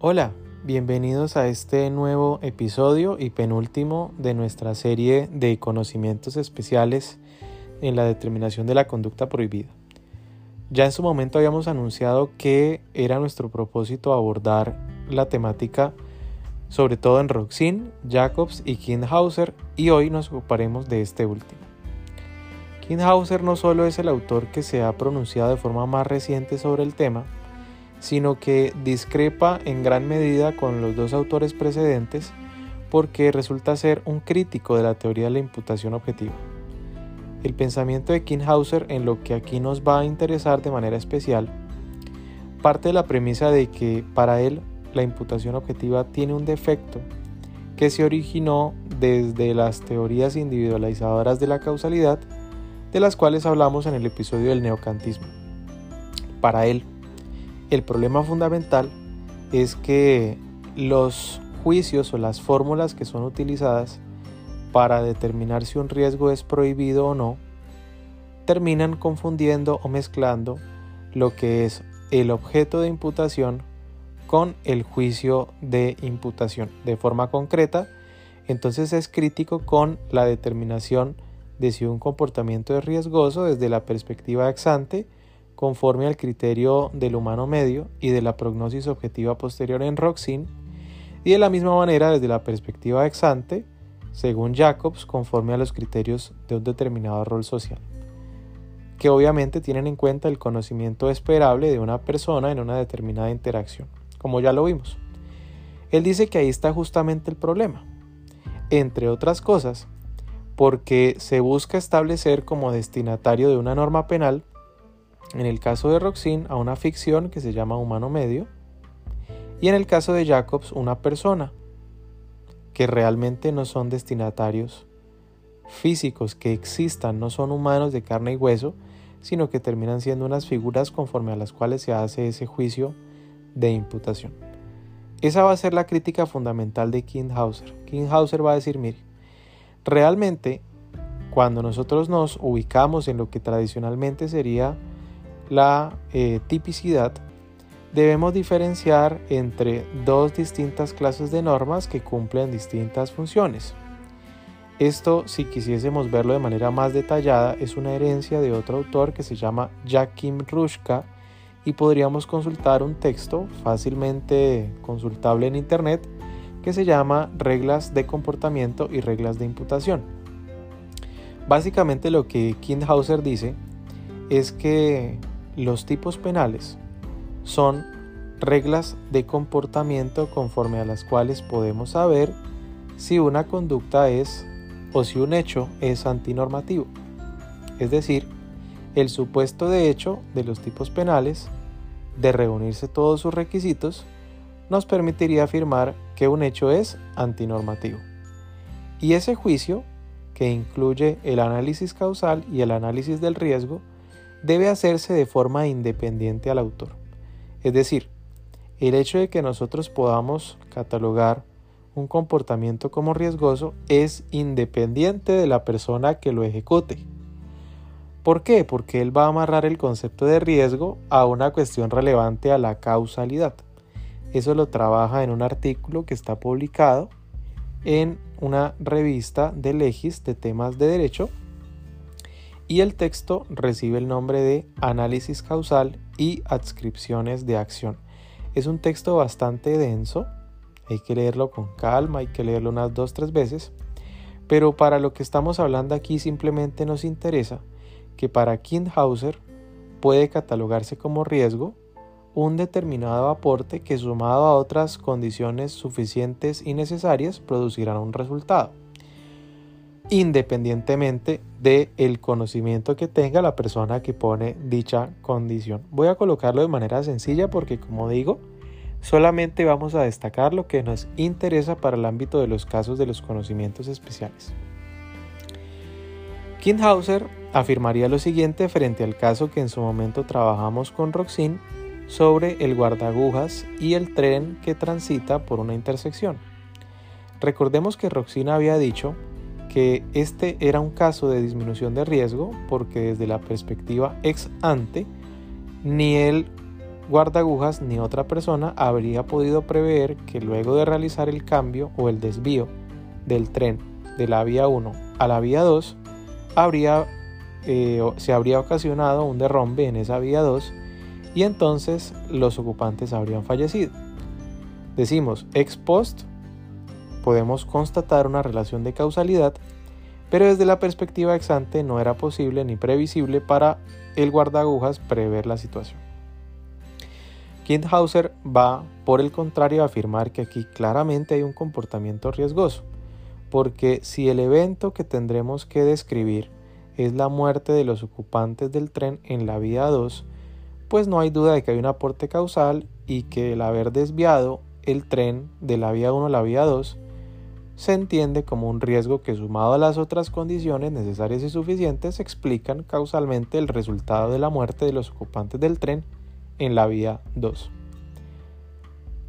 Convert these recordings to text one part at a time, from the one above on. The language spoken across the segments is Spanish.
Hola, bienvenidos a este nuevo episodio y penúltimo de nuestra serie de conocimientos especiales en la determinación de la conducta prohibida. Ya en su momento habíamos anunciado que era nuestro propósito abordar la temática sobre todo en Roxin, Jacobs y Kinhauser y hoy nos ocuparemos de este último. Kinhauser no solo es el autor que se ha pronunciado de forma más reciente sobre el tema, sino que discrepa en gran medida con los dos autores precedentes porque resulta ser un crítico de la teoría de la imputación objetiva. El pensamiento de Kinhauser en lo que aquí nos va a interesar de manera especial parte de la premisa de que para él la imputación objetiva tiene un defecto que se originó desde las teorías individualizadoras de la causalidad de las cuales hablamos en el episodio del neocantismo. Para él, el problema fundamental es que los juicios o las fórmulas que son utilizadas para determinar si un riesgo es prohibido o no, terminan confundiendo o mezclando lo que es el objeto de imputación con el juicio de imputación. De forma concreta, entonces es crítico con la determinación de si un comportamiento es riesgoso desde la perspectiva ex ante conforme al criterio del humano medio y de la prognosis objetiva posterior en Roxin, y de la misma manera desde la perspectiva ex ante, según Jacobs, conforme a los criterios de un determinado rol social, que obviamente tienen en cuenta el conocimiento esperable de una persona en una determinada interacción, como ya lo vimos. Él dice que ahí está justamente el problema. Entre otras cosas, porque se busca establecer como destinatario de una norma penal en el caso de Roxin, a una ficción que se llama humano medio. Y en el caso de Jacobs, una persona, que realmente no son destinatarios físicos que existan, no son humanos de carne y hueso, sino que terminan siendo unas figuras conforme a las cuales se hace ese juicio de imputación. Esa va a ser la crítica fundamental de Kinghauser. Kinghauser va a decir, mire, realmente cuando nosotros nos ubicamos en lo que tradicionalmente sería la eh, tipicidad, debemos diferenciar entre dos distintas clases de normas que cumplen distintas funciones. Esto, si quisiésemos verlo de manera más detallada, es una herencia de otro autor que se llama Jakim Rushka y podríamos consultar un texto fácilmente consultable en Internet que se llama Reglas de comportamiento y reglas de imputación. Básicamente lo que Kindhauser dice es que los tipos penales son reglas de comportamiento conforme a las cuales podemos saber si una conducta es o si un hecho es antinormativo. Es decir, el supuesto de hecho de los tipos penales, de reunirse todos sus requisitos, nos permitiría afirmar que un hecho es antinormativo. Y ese juicio, que incluye el análisis causal y el análisis del riesgo, debe hacerse de forma independiente al autor. Es decir, el hecho de que nosotros podamos catalogar un comportamiento como riesgoso es independiente de la persona que lo ejecute. ¿Por qué? Porque él va a amarrar el concepto de riesgo a una cuestión relevante a la causalidad. Eso lo trabaja en un artículo que está publicado en una revista de Legis de temas de derecho y el texto recibe el nombre de Análisis causal y adscripciones de acción. Es un texto bastante denso, hay que leerlo con calma, hay que leerlo unas dos, tres veces, pero para lo que estamos hablando aquí simplemente nos interesa que para Kindhauser puede catalogarse como riesgo un determinado aporte que sumado a otras condiciones suficientes y necesarias producirán un resultado independientemente del el conocimiento que tenga la persona que pone dicha condición. Voy a colocarlo de manera sencilla porque como digo, solamente vamos a destacar lo que nos interesa para el ámbito de los casos de los conocimientos especiales. Kindhauser afirmaría lo siguiente frente al caso que en su momento trabajamos con Roxin sobre el guardagujas y el tren que transita por una intersección. Recordemos que Roxin había dicho que este era un caso de disminución de riesgo porque desde la perspectiva ex ante ni el guardagujas ni otra persona habría podido prever que luego de realizar el cambio o el desvío del tren de la vía 1 a la vía 2, habría, eh, se habría ocasionado un derrumbe en esa vía 2 y entonces los ocupantes habrían fallecido. Decimos ex post, podemos constatar una relación de causalidad, pero desde la perspectiva ex ante no era posible ni previsible para el guardagujas prever la situación. Kindhauser va, por el contrario, a afirmar que aquí claramente hay un comportamiento riesgoso, porque si el evento que tendremos que describir es la muerte de los ocupantes del tren en la vía 2, pues no hay duda de que hay un aporte causal y que el haber desviado el tren de la vía 1 a la vía 2 se entiende como un riesgo que sumado a las otras condiciones necesarias y suficientes explican causalmente el resultado de la muerte de los ocupantes del tren en la vía 2.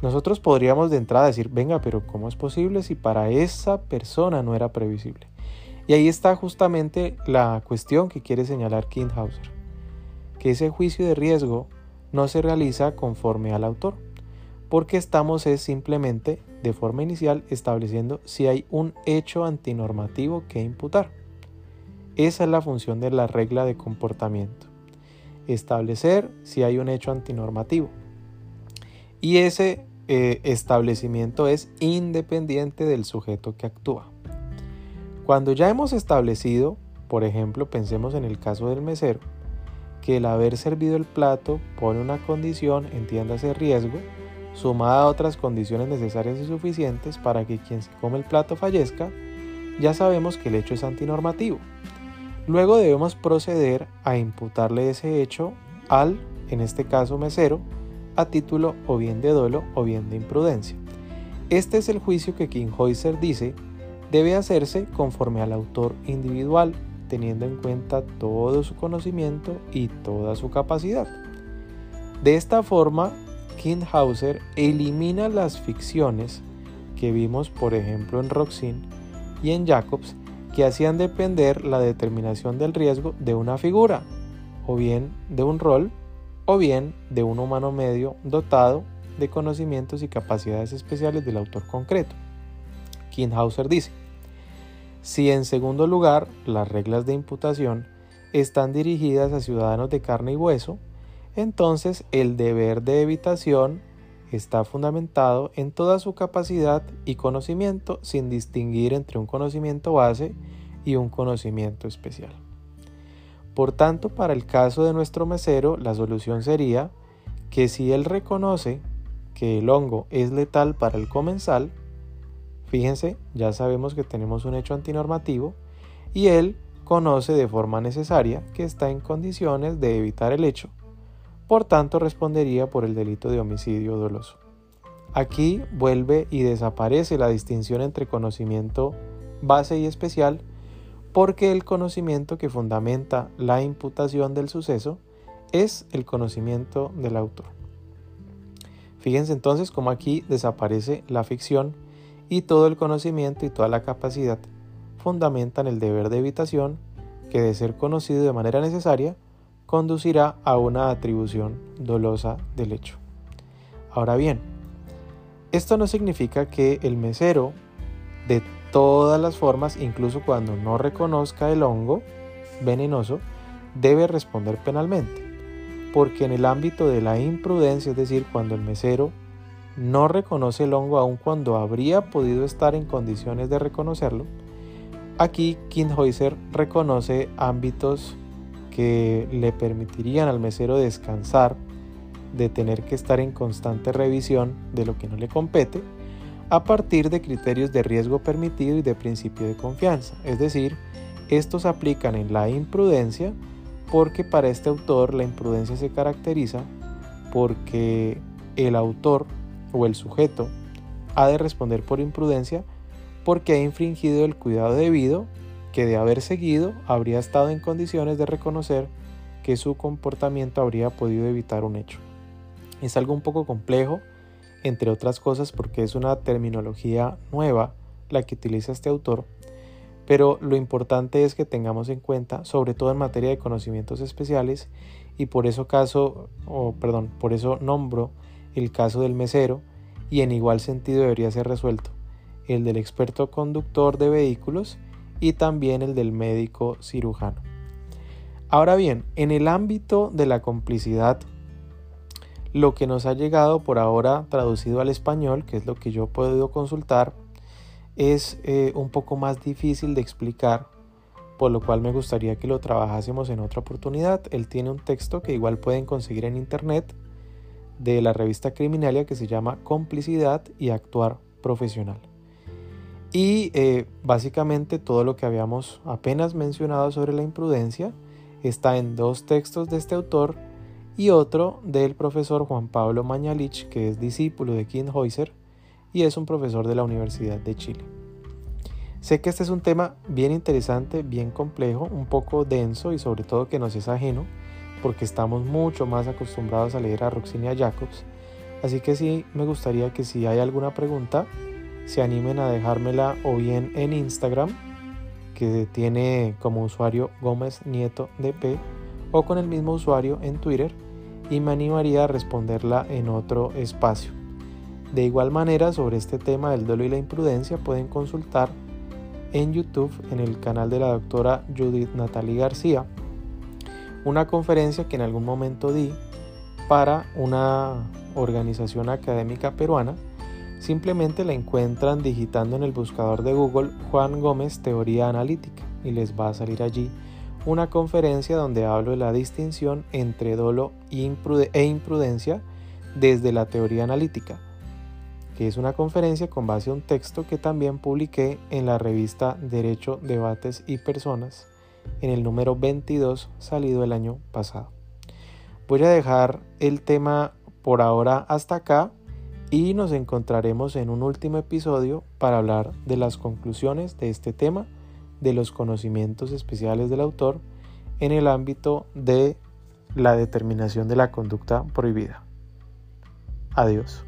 Nosotros podríamos de entrada decir, venga, pero ¿cómo es posible si para esa persona no era previsible? Y ahí está justamente la cuestión que quiere señalar Kindhauser, que ese juicio de riesgo no se realiza conforme al autor, porque estamos es simplemente de forma inicial estableciendo si hay un hecho antinormativo que imputar. Esa es la función de la regla de comportamiento establecer si hay un hecho antinormativo. Y ese eh, establecimiento es independiente del sujeto que actúa. Cuando ya hemos establecido, por ejemplo, pensemos en el caso del mesero, que el haber servido el plato pone una condición, entiéndase riesgo, sumada a otras condiciones necesarias y suficientes para que quien se come el plato fallezca, ya sabemos que el hecho es antinormativo. Luego debemos proceder a imputarle ese hecho al, en este caso mesero, a título o bien de dolo o bien de imprudencia. Este es el juicio que Kinghäuser dice debe hacerse conforme al autor individual, teniendo en cuenta todo su conocimiento y toda su capacidad. De esta forma, Kinghauser elimina las ficciones que vimos por ejemplo en Roxin y en Jacobs que hacían depender la determinación del riesgo de una figura, o bien de un rol, o bien de un humano medio dotado de conocimientos y capacidades especiales del autor concreto. Kinhauser dice, si en segundo lugar las reglas de imputación están dirigidas a ciudadanos de carne y hueso, entonces el deber de evitación está fundamentado en toda su capacidad y conocimiento sin distinguir entre un conocimiento base y un conocimiento especial. Por tanto, para el caso de nuestro mesero, la solución sería que si él reconoce que el hongo es letal para el comensal, fíjense, ya sabemos que tenemos un hecho antinormativo, y él conoce de forma necesaria que está en condiciones de evitar el hecho, por tanto respondería por el delito de homicidio doloso. Aquí vuelve y desaparece la distinción entre conocimiento base y especial porque el conocimiento que fundamenta la imputación del suceso es el conocimiento del autor. Fíjense entonces cómo aquí desaparece la ficción y todo el conocimiento y toda la capacidad fundamentan el deber de evitación que de ser conocido de manera necesaria conducirá a una atribución dolosa del hecho. Ahora bien, esto no significa que el mesero, de todas las formas, incluso cuando no reconozca el hongo venenoso, debe responder penalmente, porque en el ámbito de la imprudencia, es decir, cuando el mesero no reconoce el hongo aun cuando habría podido estar en condiciones de reconocerlo, aquí Kinhäuser reconoce ámbitos que le permitirían al mesero descansar de tener que estar en constante revisión de lo que no le compete a partir de criterios de riesgo permitido y de principio de confianza. Es decir, estos aplican en la imprudencia porque para este autor la imprudencia se caracteriza porque el autor o el sujeto ha de responder por imprudencia porque ha infringido el cuidado debido que de haber seguido habría estado en condiciones de reconocer que su comportamiento habría podido evitar un hecho. Es algo un poco complejo, entre otras cosas porque es una terminología nueva la que utiliza este autor, pero lo importante es que tengamos en cuenta, sobre todo en materia de conocimientos especiales, y por eso caso, o perdón, por eso nombro el caso del mesero, y en igual sentido debería ser resuelto el del experto conductor de vehículos y también el del médico cirujano. Ahora bien, en el ámbito de la complicidad, lo que nos ha llegado por ahora traducido al español, que es lo que yo he podido consultar, es eh, un poco más difícil de explicar, por lo cual me gustaría que lo trabajásemos en otra oportunidad. Él tiene un texto que igual pueden conseguir en internet de la revista Criminalia que se llama Complicidad y Actuar Profesional. Y eh, básicamente todo lo que habíamos apenas mencionado sobre la imprudencia está en dos textos de este autor y otro del profesor Juan Pablo Mañalich, que es discípulo de Kinhäuser y es un profesor de la Universidad de Chile. Sé que este es un tema bien interesante, bien complejo, un poco denso y sobre todo que nos es ajeno, porque estamos mucho más acostumbrados a leer a Roxinia Jacobs. Así que sí, me gustaría que si hay alguna pregunta, se animen a dejármela o bien en Instagram, que tiene como usuario Gómez Nieto DP, o con el mismo usuario en Twitter, y me animaría a responderla en otro espacio. De igual manera, sobre este tema del duelo y la imprudencia, pueden consultar en YouTube, en el canal de la doctora Judith Natalie García, una conferencia que en algún momento di para una organización académica peruana Simplemente la encuentran digitando en el buscador de Google Juan Gómez Teoría Analítica y les va a salir allí una conferencia donde hablo de la distinción entre dolo e imprudencia desde la teoría analítica, que es una conferencia con base a un texto que también publiqué en la revista Derecho, Debates y Personas en el número 22 salido el año pasado. Voy a dejar el tema por ahora hasta acá y nos encontraremos en un último episodio para hablar de las conclusiones de este tema, de los conocimientos especiales del autor en el ámbito de la determinación de la conducta prohibida. Adiós.